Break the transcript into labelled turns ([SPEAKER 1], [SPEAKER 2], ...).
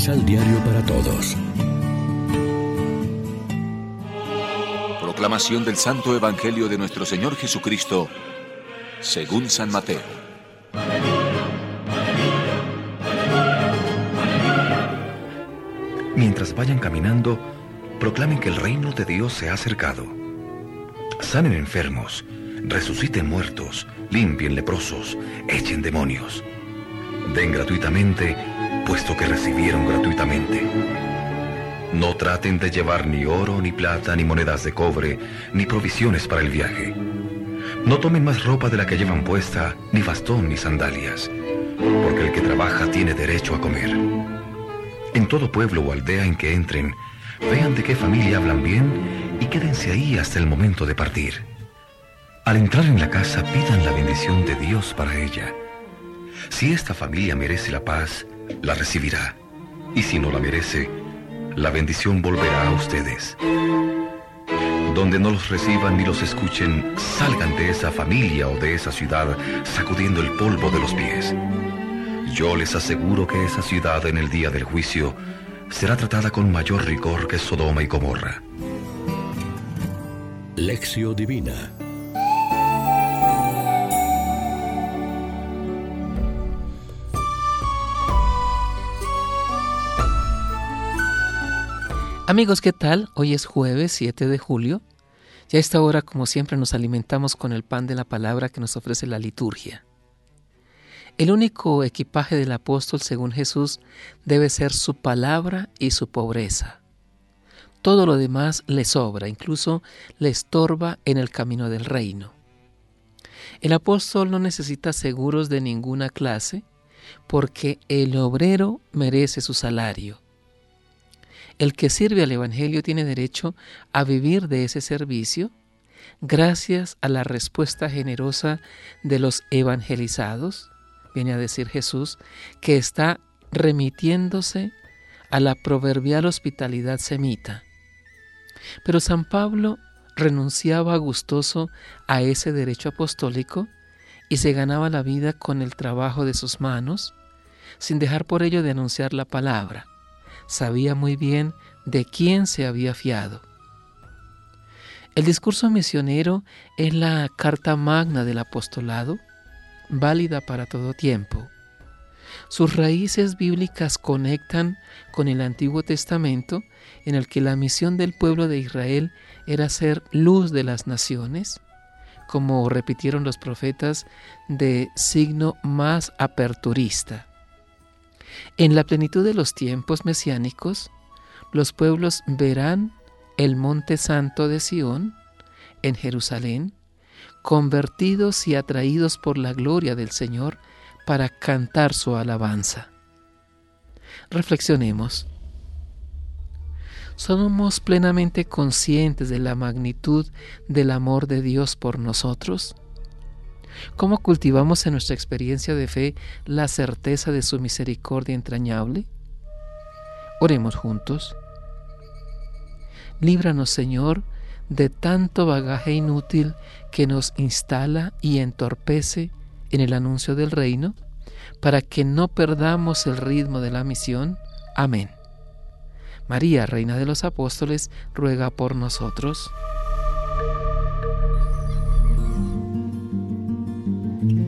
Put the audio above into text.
[SPEAKER 1] Misal Diario para Todos.
[SPEAKER 2] Proclamación del Santo Evangelio de nuestro Señor Jesucristo, según San Mateo.
[SPEAKER 3] Mientras vayan caminando, proclamen que el reino de Dios se ha acercado. Sanen enfermos, resuciten muertos, limpien leprosos, echen demonios. Den gratuitamente, puesto que recibieron gratuitamente. No traten de llevar ni oro, ni plata, ni monedas de cobre, ni provisiones para el viaje. No tomen más ropa de la que llevan puesta, ni bastón, ni sandalias, porque el que trabaja tiene derecho a comer. En todo pueblo o aldea en que entren, vean de qué familia hablan bien y quédense ahí hasta el momento de partir. Al entrar en la casa pidan la bendición de Dios para ella. Si esta familia merece la paz, la recibirá. Y si no la merece, la bendición volverá a ustedes. Donde no los reciban ni los escuchen, salgan de esa familia o de esa ciudad sacudiendo el polvo de los pies. Yo les aseguro que esa ciudad en el día del juicio será tratada con mayor rigor que Sodoma y Gomorra.
[SPEAKER 1] Lección Divina
[SPEAKER 4] Amigos, ¿qué tal? Hoy es jueves 7 de julio. Ya a esta hora, como siempre, nos alimentamos con el pan de la palabra que nos ofrece la liturgia. El único equipaje del apóstol, según Jesús, debe ser su palabra y su pobreza. Todo lo demás le sobra, incluso le estorba en el camino del reino. El apóstol no necesita seguros de ninguna clase, porque el obrero merece su salario el que sirve al Evangelio tiene derecho a vivir de ese servicio gracias a la respuesta generosa de los evangelizados, viene a decir Jesús, que está remitiéndose a la proverbial hospitalidad semita. Pero San Pablo renunciaba gustoso a ese derecho apostólico y se ganaba la vida con el trabajo de sus manos, sin dejar por ello de anunciar la palabra sabía muy bien de quién se había fiado. El discurso misionero es la carta magna del apostolado, válida para todo tiempo. Sus raíces bíblicas conectan con el Antiguo Testamento, en el que la misión del pueblo de Israel era ser luz de las naciones, como repitieron los profetas de signo más aperturista. En la plenitud de los tiempos mesiánicos, los pueblos verán el monte santo de Sión en Jerusalén, convertidos y atraídos por la gloria del Señor para cantar su alabanza. Reflexionemos. ¿Somos plenamente conscientes de la magnitud del amor de Dios por nosotros? ¿Cómo cultivamos en nuestra experiencia de fe la certeza de su misericordia entrañable? Oremos juntos. Líbranos, Señor, de tanto bagaje inútil que nos instala y entorpece en el anuncio del reino, para que no perdamos el ritmo de la misión. Amén. María, Reina de los Apóstoles, ruega por nosotros.